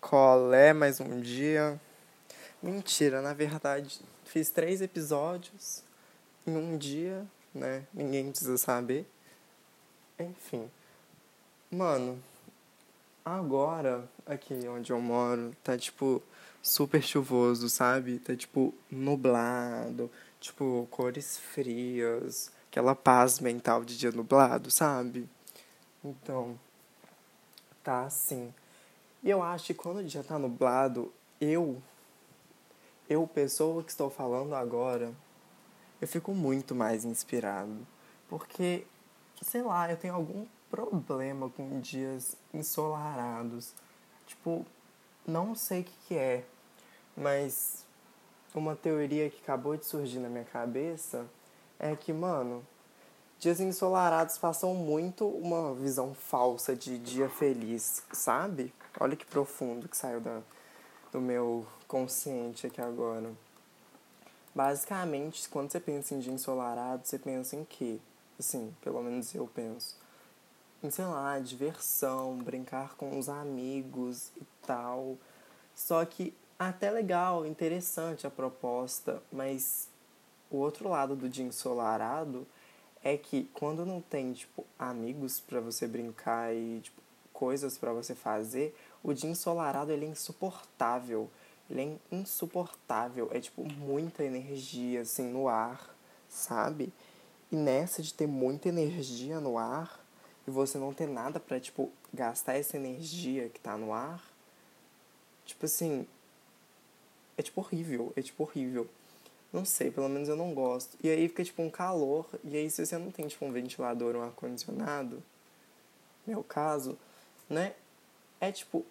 Colé mais um dia. Mentira, na verdade, fiz três episódios em um dia, né? Ninguém precisa saber. Enfim. Mano, agora, aqui onde eu moro, tá tipo super chuvoso, sabe? Tá tipo nublado, tipo cores frias, aquela paz mental de dia nublado, sabe? Então, tá assim. E eu acho que quando dia tá nublado, eu, eu, pessoa que estou falando agora, eu fico muito mais inspirado. Porque, sei lá, eu tenho algum problema com dias ensolarados. Tipo, não sei o que, que é, mas uma teoria que acabou de surgir na minha cabeça é que, mano, dias ensolarados passam muito uma visão falsa de dia feliz, sabe? Olha que profundo que saiu da, do meu consciente aqui agora. Basicamente, quando você pensa em dia ensolarado, você pensa em quê? Assim, pelo menos eu penso. Em, sei lá, diversão, brincar com os amigos e tal. Só que até legal, interessante a proposta, mas o outro lado do dia ensolarado é que quando não tem, tipo, amigos para você brincar e, tipo, coisas para você fazer, o dia ensolarado ele é insuportável. Ele é insuportável. É, tipo, muita energia, assim, no ar, sabe? E nessa de ter muita energia no ar e você não ter nada para tipo, gastar essa energia que tá no ar, tipo assim, é, tipo, horrível. É, tipo, horrível. Não sei, pelo menos eu não gosto. E aí fica tipo um calor, e aí se você não tem tipo um ventilador ou um ar-condicionado, meu caso, né? É tipo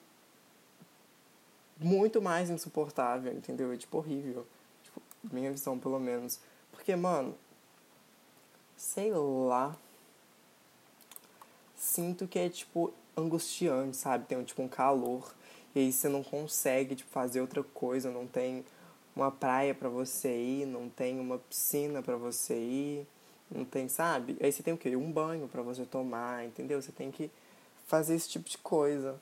muito mais insuportável, entendeu? É tipo horrível. Tipo, minha visão pelo menos. Porque, mano, sei lá. Sinto que é tipo angustiante, sabe? Tem tipo um calor. E aí você não consegue tipo, fazer outra coisa, não tem uma praia para você ir, não tem uma piscina para você ir, não tem, sabe? Aí você tem o quê? Um banho para você tomar, entendeu? Você tem que fazer esse tipo de coisa.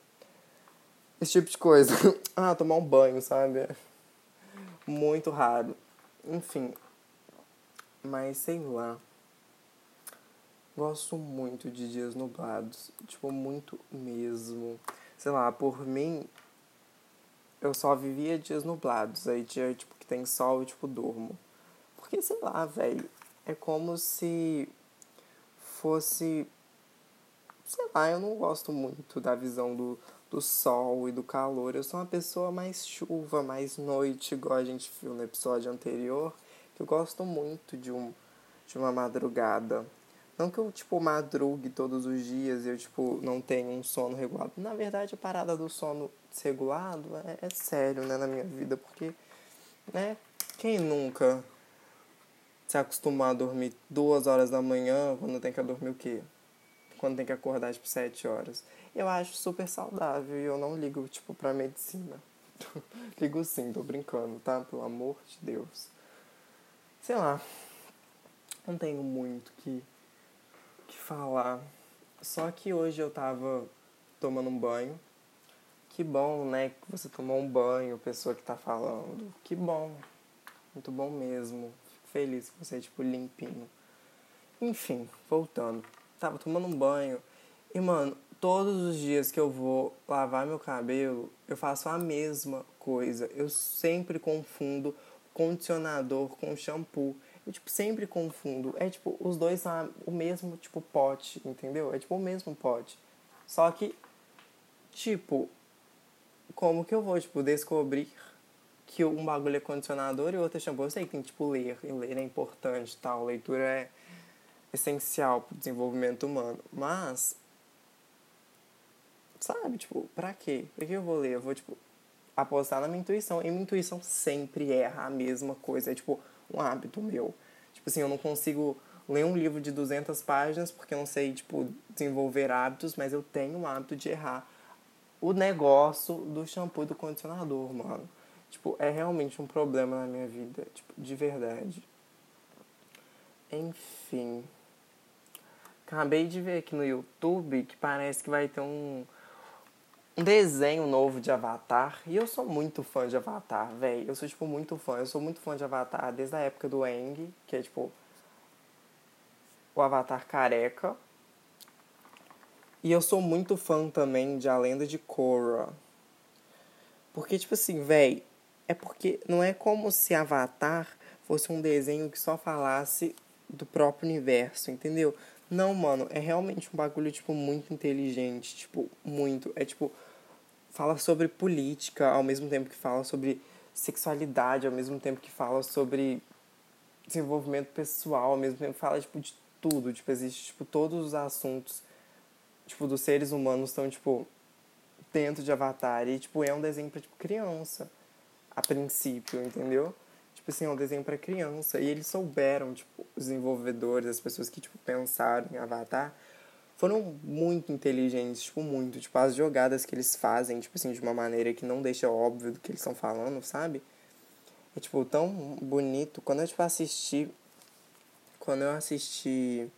Esse tipo de coisa. ah, tomar um banho, sabe? Muito raro. Enfim. Mas sei lá. Gosto muito de dias nublados. Tipo, muito mesmo. Sei lá, por mim, eu só vivia dias nublados. Aí dia, tipo, que tem sol e, tipo, durmo. Porque, sei lá, velho, é como se fosse... Sei lá, eu não gosto muito da visão do, do sol e do calor. Eu sou uma pessoa mais chuva, mais noite, igual a gente viu no episódio anterior. Que eu gosto muito de, um, de uma madrugada. Não que eu, tipo, madrugue todos os dias e eu, tipo, não tenha um sono regulado. Na verdade, a parada do sono desregulado é, é sério, né, na minha vida, porque, né, quem nunca se acostumar a dormir duas horas da manhã quando tem que dormir o quê? Quando tem que acordar, tipo, sete horas. Eu acho super saudável e eu não ligo, tipo, pra medicina. ligo sim, tô brincando, tá? Pelo amor de Deus. Sei lá. Não tenho muito que falar. Só que hoje eu tava tomando um banho. Que bom, né? Que você tomou um banho, pessoa que tá falando. Que bom. Muito bom mesmo. Fico feliz que você é, tipo, limpinho. Enfim, voltando. Tava tomando um banho. E, mano, todos os dias que eu vou lavar meu cabelo, eu faço a mesma coisa. Eu sempre confundo condicionador com shampoo. Eu, tipo, sempre confundo. É, tipo, os dois são o mesmo, tipo, pote, entendeu? É, tipo, o mesmo pote. Só que, tipo, como que eu vou, tipo, descobrir que um bagulho é condicionador e o outro é shampoo? Eu sei que tem, tipo, ler. E ler é importante tal. Leitura é essencial pro desenvolvimento humano. Mas, sabe, tipo, pra quê? Pra que eu vou ler? Eu vou, tipo, apostar na minha intuição. E minha intuição sempre erra a mesma coisa. É, tipo um hábito meu. Tipo assim, eu não consigo ler um livro de 200 páginas porque eu não sei, tipo, desenvolver hábitos, mas eu tenho o hábito de errar o negócio do shampoo e do condicionador, mano. Tipo, é realmente um problema na minha vida, tipo, de verdade. Enfim. Acabei de ver aqui no YouTube que parece que vai ter um desenho novo de Avatar. E eu sou muito fã de Avatar, velho. Eu sou, tipo, muito fã. Eu sou muito fã de Avatar desde a época do Aang, que é, tipo, o Avatar careca. E eu sou muito fã também de A Lenda de Korra. Porque, tipo assim, velho, é porque não é como se Avatar fosse um desenho que só falasse do próprio universo, entendeu? Não, mano, é realmente um bagulho, tipo, muito inteligente, tipo, muito. É tipo, fala sobre política ao mesmo tempo que fala sobre sexualidade, ao mesmo tempo que fala sobre desenvolvimento pessoal, ao mesmo tempo que fala, tipo, de tudo. Tipo, existe, tipo, todos os assuntos, tipo, dos seres humanos estão, tipo, dentro de Avatar. E, tipo, é um desenho pra, tipo, criança, a princípio, entendeu? Tipo assim, é um desenho para criança. E eles souberam, tipo, os desenvolvedores, as pessoas que, tipo, pensaram em Avatar, foram muito inteligentes, tipo, muito. Tipo, as jogadas que eles fazem, tipo assim, de uma maneira que não deixa óbvio do que eles estão falando, sabe? É, tipo, tão bonito. Quando eu, tipo, assisti... Quando eu assisti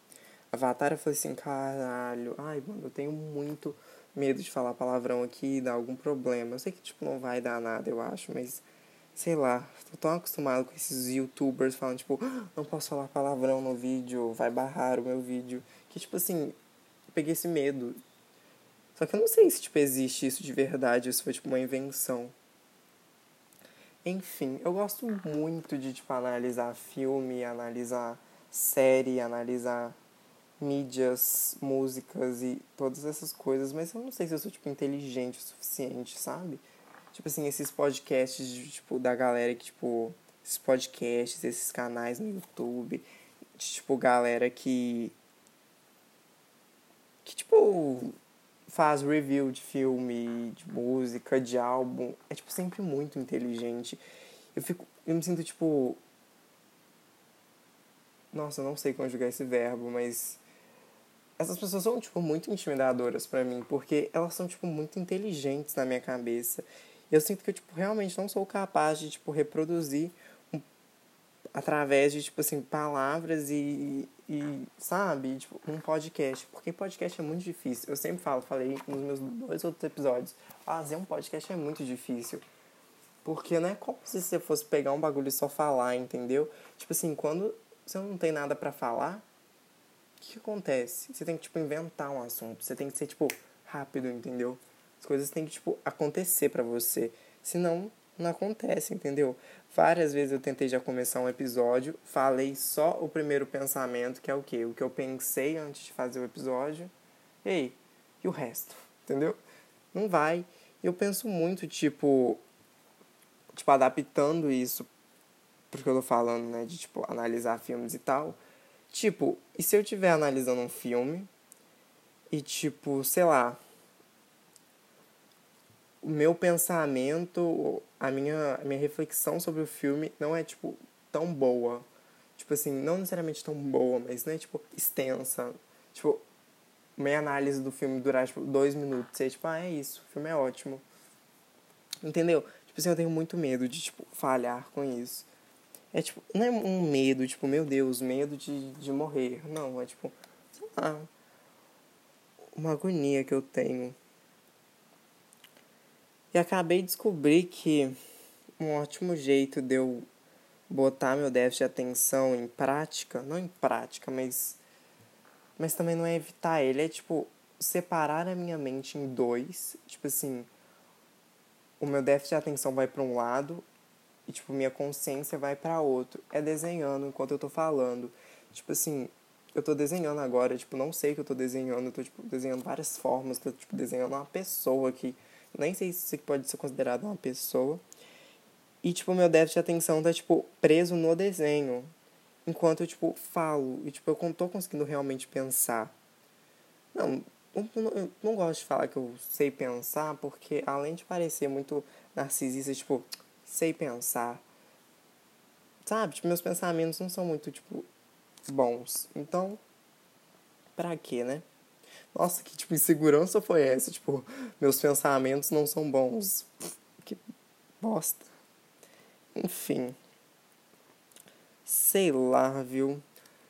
Avatar, eu falei assim, caralho, ai, mano, eu tenho muito medo de falar palavrão aqui e dar algum problema. Eu sei que, tipo, não vai dar nada, eu acho, mas sei lá, tô tão acostumado com esses youtubers falando, tipo, ah, não posso falar palavrão no vídeo, vai barrar o meu vídeo. Que, tipo assim, peguei esse medo. Só que eu não sei se, tipo, existe isso de verdade, isso foi, tipo, uma invenção. Enfim, eu gosto muito de, tipo, analisar filme, analisar série, analisar mídias, músicas e todas essas coisas, mas eu não sei se eu sou, tipo, inteligente o suficiente, sabe? Tipo assim, esses podcasts, de, tipo, da galera que, tipo, esses podcasts, esses canais no YouTube, de, tipo, galera que. Que, tipo, faz review de filme, de música, de álbum. É, tipo, sempre muito inteligente. Eu fico. Eu me sinto, tipo. Nossa, eu não sei conjugar esse verbo, mas. Essas pessoas são, tipo, muito intimidadoras para mim, porque elas são, tipo, muito inteligentes na minha cabeça eu sinto que eu, tipo, realmente não sou capaz de, tipo, reproduzir através de, tipo, assim, palavras e, e, sabe, tipo, um podcast. Porque podcast é muito difícil. Eu sempre falo, falei nos meus dois outros episódios, fazer um podcast é muito difícil. Porque não é como se você fosse pegar um bagulho e só falar, entendeu? Tipo assim, quando você não tem nada para falar, o que, que acontece? Você tem que, tipo, inventar um assunto. Você tem que ser, tipo, rápido, entendeu? As coisas têm que, tipo, acontecer para você. Senão, não acontece, entendeu? Várias vezes eu tentei já começar um episódio, falei só o primeiro pensamento, que é o quê? O que eu pensei antes de fazer o episódio. E aí? E o resto? Entendeu? Não vai. Eu penso muito, tipo, tipo, adaptando isso porque eu tô falando, né, de, tipo, analisar filmes e tal. Tipo, e se eu estiver analisando um filme e, tipo, sei lá, o meu pensamento, a minha, a minha reflexão sobre o filme não é, tipo, tão boa. Tipo assim, não necessariamente tão boa, mas não é, tipo, extensa. Tipo, minha análise do filme durar, tipo, dois minutos. E tipo, ah, é isso, o filme é ótimo. Entendeu? Tipo assim, eu tenho muito medo de, tipo, falhar com isso. É, tipo, não é um medo, tipo, meu Deus, medo de, de morrer. Não, é, tipo, sei lá, uma agonia que eu tenho e acabei de descobrir que um ótimo jeito de eu botar meu déficit de atenção em prática, não em prática, mas mas também não é evitar ele, é tipo separar a minha mente em dois, tipo assim, o meu déficit de atenção vai para um lado e tipo minha consciência vai para outro. É desenhando enquanto eu tô falando. Tipo assim, eu tô desenhando agora, tipo, não sei que eu tô desenhando, eu tô tipo desenhando várias formas, tô tipo desenhando uma pessoa que nem sei se isso pode ser considerado uma pessoa. E, tipo, meu déficit de atenção tá, tipo, preso no desenho. Enquanto eu, tipo, falo. E, tipo, eu não tô conseguindo realmente pensar. Não, eu não, gosto de falar que eu sei pensar, porque além de parecer muito narcisista, tipo, sei pensar. Sabe? Tipo, meus pensamentos não são muito, tipo, bons. Então, pra quê, né? Nossa, que tipo insegurança foi essa? Tipo, meus pensamentos não são bons. Que bosta. Enfim. Sei lá, viu?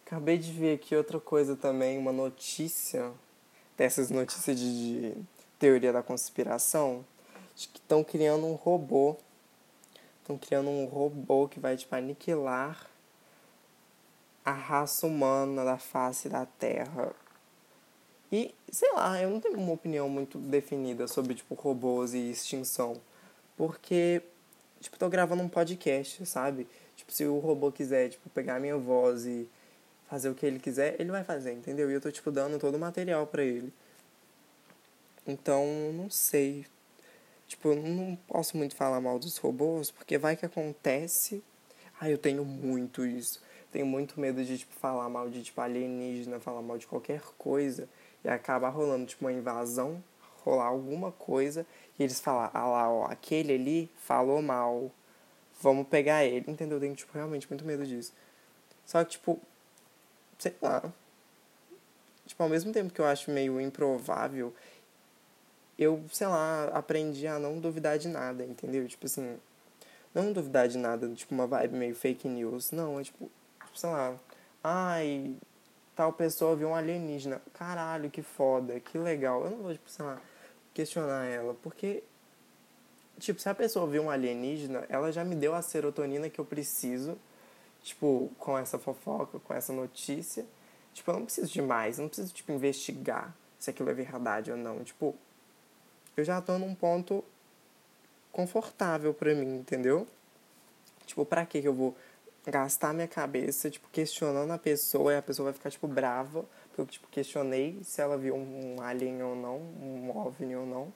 Acabei de ver aqui outra coisa também, uma notícia dessas notícias de, de teoria da conspiração de que estão criando um robô. Estão criando um robô que vai, tipo, aniquilar a raça humana da face da Terra. E, sei lá, eu não tenho uma opinião muito definida sobre, tipo, robôs e extinção. Porque, tipo, tô gravando um podcast, sabe? Tipo, se o robô quiser, tipo, pegar a minha voz e fazer o que ele quiser, ele vai fazer, entendeu? E eu tô, tipo, dando todo o material para ele. Então, não sei. Tipo, eu não posso muito falar mal dos robôs, porque vai que acontece. Ah, eu tenho muito isso. Tenho muito medo de, tipo, falar mal de, tipo, alienígena, falar mal de qualquer coisa e acabar rolando tipo uma invasão, rolar alguma coisa e eles falar, ah lá, ó, aquele ali falou mal, vamos pegar ele, entendeu? Eu tenho tipo realmente muito medo disso. Só que tipo, sei lá. Tipo, ao mesmo tempo que eu acho meio improvável, eu, sei lá, aprendi a não duvidar de nada, entendeu? Tipo assim, não duvidar de nada, tipo uma vibe meio fake news. Não, é tipo, sei lá, ai, tal pessoa viu um alienígena. Caralho, que foda, que legal. Eu não vou, tipo, sei lá, questionar ela, porque, tipo, se a pessoa viu um alienígena, ela já me deu a serotonina que eu preciso, tipo, com essa fofoca, com essa notícia. Tipo, eu não preciso de mais, eu não preciso, tipo, investigar se aquilo é verdade ou não. Tipo, eu já tô num ponto confortável pra mim, entendeu? Tipo, pra que eu vou gastar minha cabeça, tipo, questionando a pessoa e a pessoa vai ficar, tipo, brava, porque eu, tipo, questionei se ela viu um alien ou não, um OVNI ou não.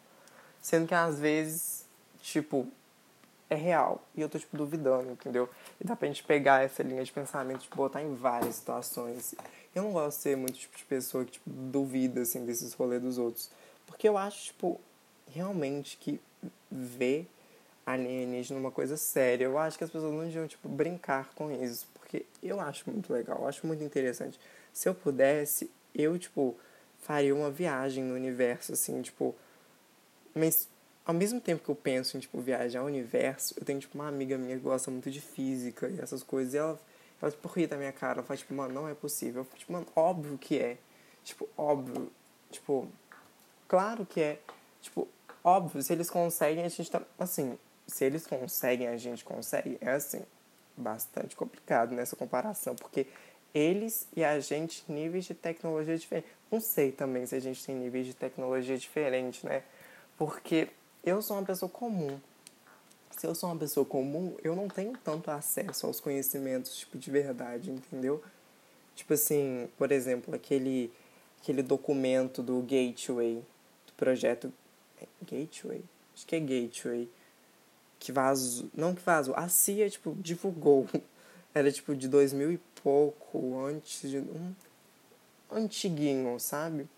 Sendo que às vezes, tipo, é real. E eu tô, tipo, duvidando, entendeu? E dá pra gente pegar essa linha de pensamento, tipo, botar em várias situações. Eu não gosto de ser muito tipo de pessoa que, tipo, duvida, assim, desses rolês dos outros. Porque eu acho, tipo, realmente que ver alienígena uma coisa séria. Eu acho que as pessoas não deviam, tipo, brincar com isso, porque eu acho muito legal, eu acho muito interessante. Se eu pudesse, eu, tipo, faria uma viagem no universo, assim, tipo... Mas, ao mesmo tempo que eu penso em, tipo, viajar ao universo, eu tenho, tipo, uma amiga minha que gosta muito de física e essas coisas, e ela, ela tipo, ri da minha cara, ela fala, tipo, mano, não é possível. Eu falo, tipo, mano, óbvio que é. Tipo, óbvio. Tipo, claro que é. Tipo, óbvio, se eles conseguem, a gente tá, assim, se eles conseguem, a gente consegue, é assim, bastante complicado nessa comparação, porque eles e a gente, níveis de tecnologia diferentes. Não sei também se a gente tem níveis de tecnologia diferentes, né? Porque eu sou uma pessoa comum. Se eu sou uma pessoa comum, eu não tenho tanto acesso aos conhecimentos, tipo, de verdade, entendeu? Tipo assim, por exemplo, aquele, aquele documento do Gateway, do projeto Gateway? Acho que é Gateway que vazou. Não que vazou, a CIA, tipo, divulgou. Era tipo de 2000 e pouco, antes de. Um antiguinho, sabe?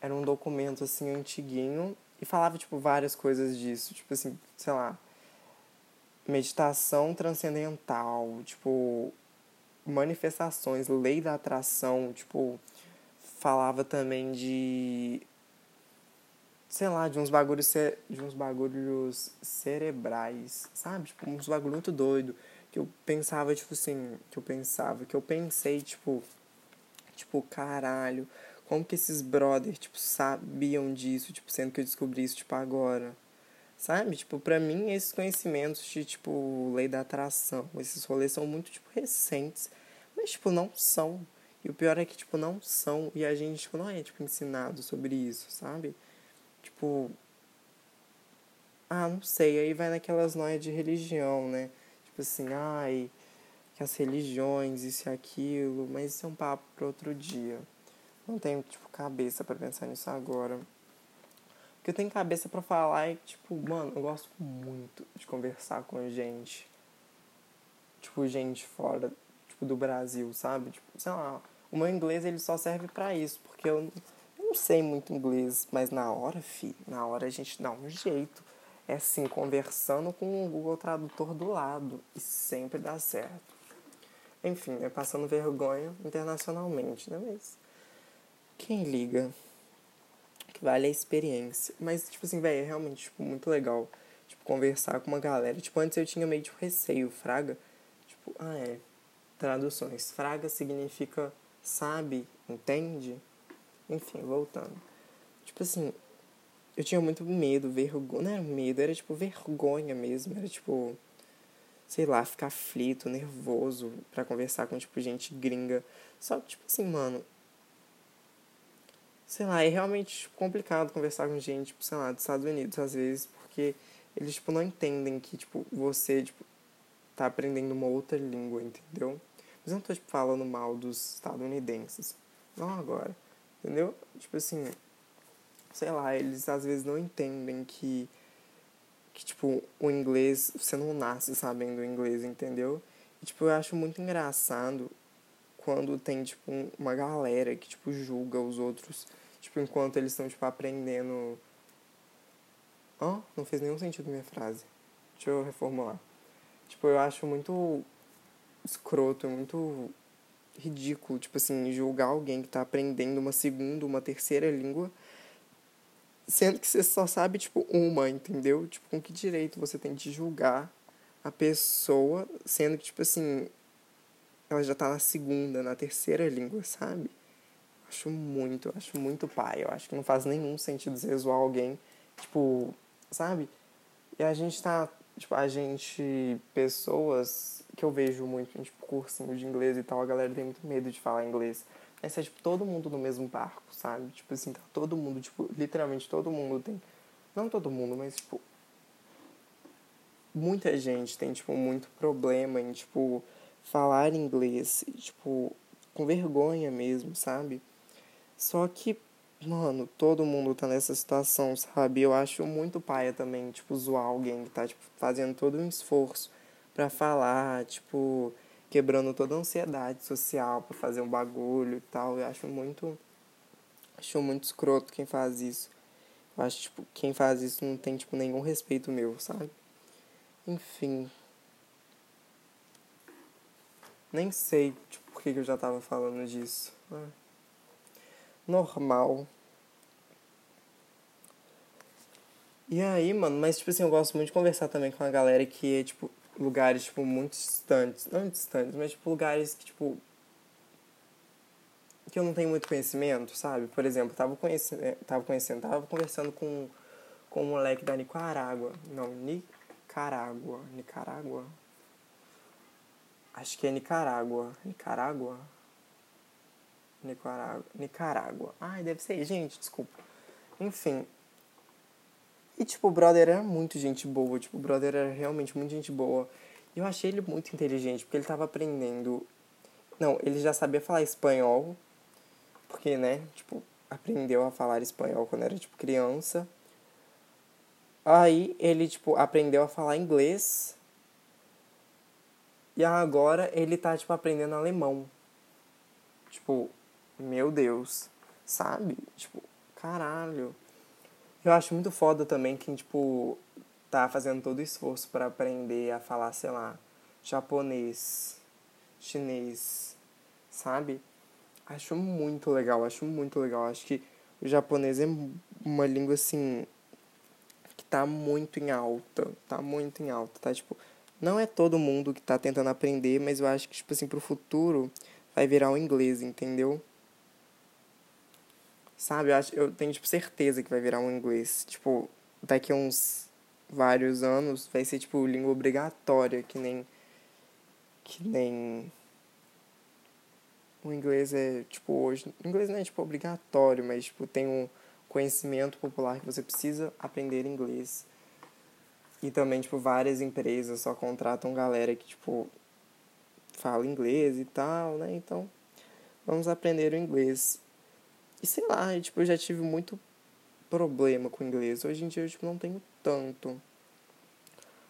Era um documento assim antiguinho e falava, tipo, várias coisas disso. Tipo assim, sei lá. Meditação transcendental, tipo, manifestações, lei da atração, tipo, falava também de sei lá, de uns bagulhos, de uns bagulhos cerebrais, sabe? Tipo, uns bagulho muito doido. Que eu pensava, tipo assim, que eu pensava, que eu pensei, tipo, tipo, caralho, como que esses brothers, tipo, sabiam disso, tipo, sendo que eu descobri isso, tipo, agora. Sabe? Tipo, pra mim, esses conhecimentos de, tipo, lei da atração, esses rolês são muito, tipo, recentes. Mas, tipo, não são. E o pior é que, tipo, não são. E a gente, tipo, não é, tipo, ensinado sobre isso, sabe? Tipo. Ah, não sei. Aí vai naquelas noias de religião, né? Tipo assim, ai, que as religiões, isso e aquilo. Mas isso é um papo para outro dia. Não tenho, tipo, cabeça para pensar nisso agora. O que eu tenho cabeça para falar é que, tipo, mano, eu gosto muito de conversar com gente. Tipo, gente fora, tipo, do Brasil, sabe? Tipo, sei lá, o meu inglês ele só serve para isso, porque eu não sei muito inglês, mas na hora, fi, na hora a gente dá um jeito. É assim, conversando com o Google Tradutor do lado. E sempre dá certo. Enfim, é passando vergonha internacionalmente, né? Mas quem liga? Que vale a experiência. Mas, tipo assim, velho, é realmente tipo, muito legal. Tipo, conversar com uma galera. Tipo, antes eu tinha meio de receio, fraga. Tipo, ah, é. Traduções. Fraga significa sabe, entende? Enfim, voltando. Tipo assim, eu tinha muito medo, vergonha. Não era medo, era tipo vergonha mesmo. Era tipo. Sei lá, ficar aflito, nervoso para conversar com, tipo, gente gringa. Só que, tipo assim, mano. Sei lá, é realmente complicado conversar com gente, tipo, sei lá, dos Estados Unidos, às vezes, porque eles, tipo, não entendem que, tipo, você, tipo, tá aprendendo uma outra língua, entendeu? Mas eu não tô, tipo, falando mal dos estadunidenses. Não agora. Entendeu? Tipo assim, sei lá, eles às vezes não entendem que, que tipo, o inglês, você não nasce sabendo inglês, entendeu? E, tipo, eu acho muito engraçado quando tem, tipo, uma galera que, tipo, julga os outros, tipo, enquanto eles estão, tipo, aprendendo... Ó, oh, não fez nenhum sentido minha frase. Deixa eu reformular. Tipo, eu acho muito escroto, muito ridículo, tipo assim, julgar alguém que tá aprendendo uma segunda, uma terceira língua, sendo que você só sabe, tipo, uma, entendeu? Tipo, com que direito você tem de julgar a pessoa, sendo que, tipo assim, ela já tá na segunda, na terceira língua, sabe? Acho muito, acho muito pai. Eu acho que não faz nenhum sentido você zoar alguém, tipo, sabe? E a gente tá, tipo, a gente, pessoas que eu vejo muito, tipo, cursinho de inglês e tal, a galera tem muito medo de falar inglês. Mas é, tipo, todo mundo no mesmo barco, sabe? Tipo assim, tá todo mundo, tipo, literalmente todo mundo tem. Não todo mundo, mas, tipo. Muita gente tem, tipo, muito problema em, tipo, falar inglês, tipo, com vergonha mesmo, sabe? Só que, mano, todo mundo tá nessa situação, sabe? Eu acho muito paia também, tipo, zoar alguém que tá, tipo, fazendo todo um esforço para falar, tipo, quebrando toda a ansiedade social para fazer um bagulho e tal. Eu acho muito acho muito escroto quem faz isso. Eu acho tipo quem faz isso não tem tipo nenhum respeito meu, sabe? Enfim. Nem sei tipo, por que, eu já tava falando disso. É. Normal. E aí, mano, mas tipo assim, eu gosto muito de conversar também com a galera que é, tipo, lugares, tipo, muito distantes. Não distantes, mas, tipo, lugares que, tipo... Que eu não tenho muito conhecimento, sabe? Por exemplo, tava conhecendo, eh, tava conhecendo, tava conversando com, com um moleque da Nicarágua. Não, Nicarágua. Nicarágua? Acho que é Nicarágua. Nicarágua? Nicarágua. Nicarágua. Ai, deve ser. Gente, desculpa. Enfim, e, tipo, o brother era muito gente boa. Tipo, o brother era realmente muito gente boa. E eu achei ele muito inteligente, porque ele tava aprendendo. Não, ele já sabia falar espanhol. Porque, né, tipo, aprendeu a falar espanhol quando era, tipo, criança. Aí ele, tipo, aprendeu a falar inglês. E agora ele tá, tipo, aprendendo alemão. Tipo, meu Deus, sabe? Tipo, caralho. Eu acho muito foda também quem, tipo, tá fazendo todo o esforço para aprender a falar, sei lá, japonês, chinês, sabe? Acho muito legal, acho muito legal. Acho que o japonês é uma língua, assim, que tá muito em alta, tá muito em alta, tá? Tipo, não é todo mundo que tá tentando aprender, mas eu acho que, tipo assim, pro futuro vai virar o inglês, entendeu? Sabe? Eu, acho, eu tenho, tipo, certeza que vai virar um inglês. Tipo, daqui a uns vários anos vai ser, tipo, língua obrigatória, que nem. Que nem. O inglês é, tipo, hoje. O inglês não é, tipo, obrigatório, mas, tipo, tem um conhecimento popular que você precisa aprender inglês. E também, tipo, várias empresas só contratam galera que, tipo, fala inglês e tal, né? Então, vamos aprender o inglês. E sei lá, tipo, eu já tive muito problema com inglês. Hoje em dia eu tipo, não tenho tanto.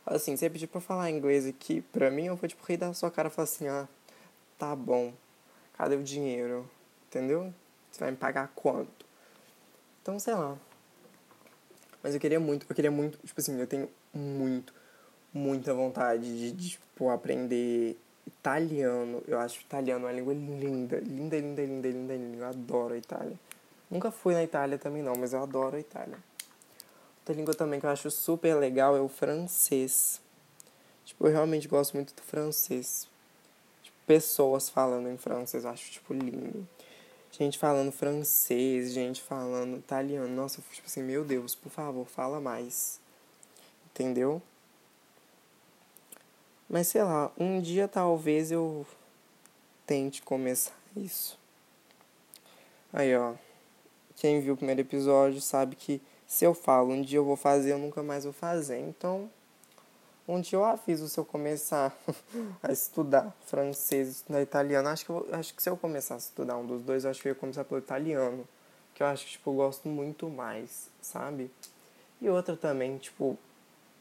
Assim, você pedir pra falar inglês aqui, pra mim, eu vou tipo rir da sua cara e falar assim, ah, tá bom. Cadê o dinheiro? Entendeu? Você vai me pagar quanto? Então, sei lá. Mas eu queria muito, eu queria muito, tipo assim, eu tenho muito, muita vontade de, de tipo, aprender italiano. Eu acho italiano uma língua linda, linda, linda, linda, linda, linda. Eu adoro a Itália. Nunca fui na Itália também não, mas eu adoro a Itália. Outra língua também que eu acho super legal é o francês. Tipo, eu realmente gosto muito do francês. Tipo, pessoas falando em francês, eu acho, tipo, lindo. gente falando francês, gente falando italiano. Nossa, eu fico tipo assim, meu Deus, por favor, fala mais. Entendeu? Mas sei lá, um dia talvez eu tente começar isso. Aí, ó. Quem viu o primeiro episódio sabe que se eu falo um dia eu vou fazer, eu nunca mais vou fazer. Então, um dia eu aviso se eu começar a estudar francês, estudar italiano. Acho que, eu, acho que se eu começar a estudar um dos dois, eu acho que eu ia começar pelo italiano. Que eu acho que, tipo, eu gosto muito mais, sabe? E outra também, tipo,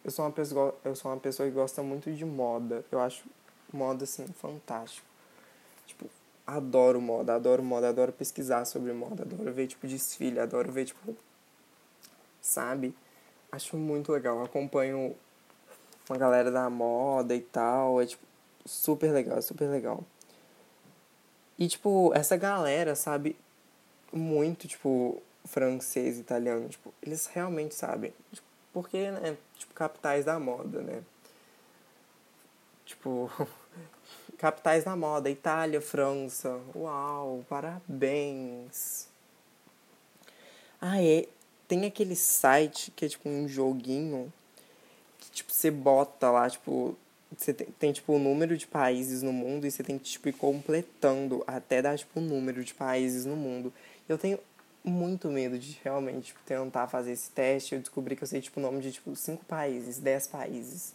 eu sou uma pessoa, eu sou uma pessoa que gosta muito de moda. Eu acho moda, assim, fantástico. Tipo, adoro moda, adoro moda, adoro pesquisar sobre moda, adoro ver, tipo, desfile, adoro ver, tipo, sabe? Acho muito legal. Acompanho uma galera da moda e tal. É, tipo, super legal, super legal. E, tipo, essa galera sabe muito, tipo, francês, italiano. Tipo, eles realmente sabem. Tipo, porque, né? Tipo, capitais da moda, né? Tipo, capitais da moda. Itália, França. Uau, parabéns. Ah, é. Tem aquele site que é tipo um joguinho tipo, você bota lá, tipo, você tem, tem, tipo, o número de países no mundo e você tem que, tipo, ir completando até dar, tipo, o número de países no mundo. Eu tenho muito medo de realmente tipo, tentar fazer esse teste. Eu descobri que eu sei, tipo, o nome de, tipo, cinco países, dez países.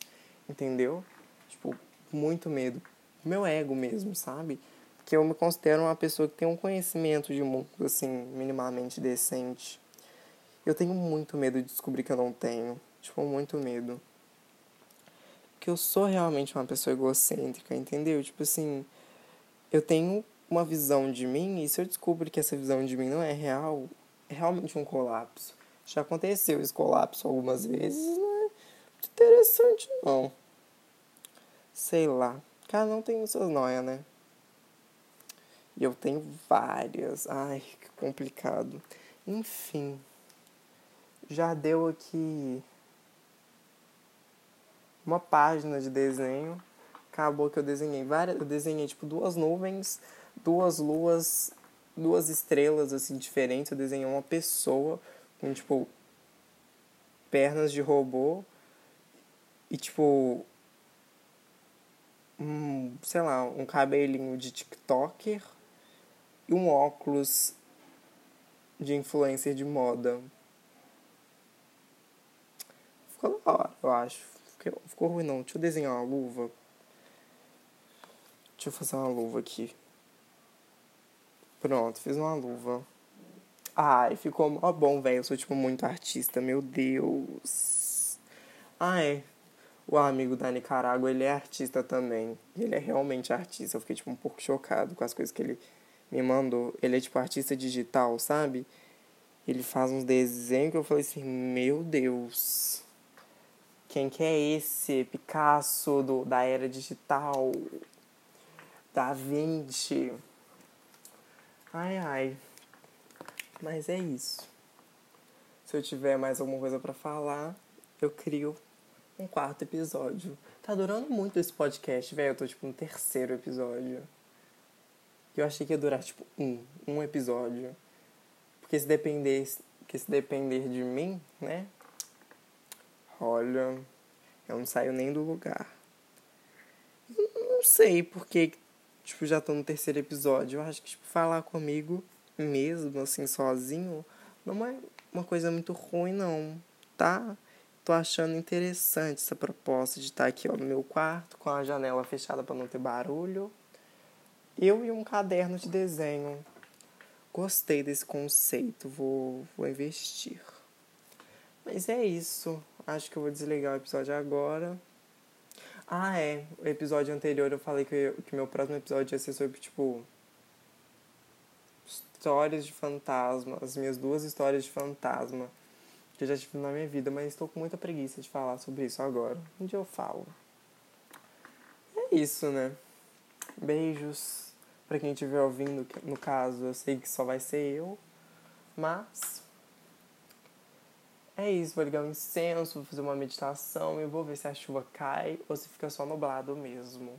Entendeu? Tipo, muito medo. Meu ego mesmo, sabe? Porque eu me considero uma pessoa que tem um conhecimento de mundo, assim, minimamente decente. Eu tenho muito medo de descobrir que eu não tenho. Tipo, muito medo que eu sou realmente uma pessoa egocêntrica, entendeu? Tipo assim, eu tenho uma visão de mim e se eu descubro que essa visão de mim não é real, é realmente um colapso. Já aconteceu esse colapso algumas vezes, não é interessante não. Sei lá, cada um tem suas noias, né? E eu tenho várias. Ai, que complicado. Enfim, já deu aqui uma página de desenho. Acabou que eu desenhei várias, eu desenhei tipo duas nuvens, duas luas, duas estrelas assim diferentes. Eu desenhei uma pessoa com tipo pernas de robô e tipo um, sei lá, um cabelinho de TikToker e um óculos de influencer de moda. Ficou da hora, eu acho. Ficou ruim não. Deixa eu desenhar uma luva. Deixa eu fazer uma luva aqui. Pronto, fiz uma luva. Ai, ficou mó bom, velho. Eu sou, tipo, muito artista, meu Deus. Ah, é. O amigo da Nicarágua, ele é artista também. Ele é realmente artista. Eu fiquei, tipo, um pouco chocado com as coisas que ele me mandou. Ele é, tipo, artista digital, sabe? Ele faz uns desenhos que eu falei assim, meu Deus. Quem que é esse Picasso do, da era digital? Da Vinci? Ai, ai. Mas é isso. Se eu tiver mais alguma coisa para falar, eu crio um quarto episódio. Tá durando muito esse podcast, velho. Eu tô tipo no terceiro episódio. Eu achei que ia durar tipo um, um episódio. Porque se depender, porque se depender de mim, né? Olha, eu não saio nem do lugar. Não sei porque, tipo, já tô no terceiro episódio. Eu acho que, tipo, falar comigo mesmo, assim, sozinho, não é uma coisa muito ruim, não, tá? Tô achando interessante essa proposta de estar aqui, ó, no meu quarto, com a janela fechada para não ter barulho. Eu e um caderno de desenho. Gostei desse conceito, vou, vou investir. Mas é isso. Acho que eu vou desligar o episódio agora. Ah, é. O episódio anterior eu falei que, que meu próximo episódio ia ser sobre, tipo. Histórias de fantasma. As minhas duas histórias de fantasma. Que eu já tive na minha vida, mas estou com muita preguiça de falar sobre isso agora. Dia eu falo. É isso, né? Beijos. Pra quem estiver ouvindo, no caso, eu sei que só vai ser eu. Mas é isso, vou ligar um incenso, vou fazer uma meditação e vou ver se a chuva cai ou se fica só nublado mesmo.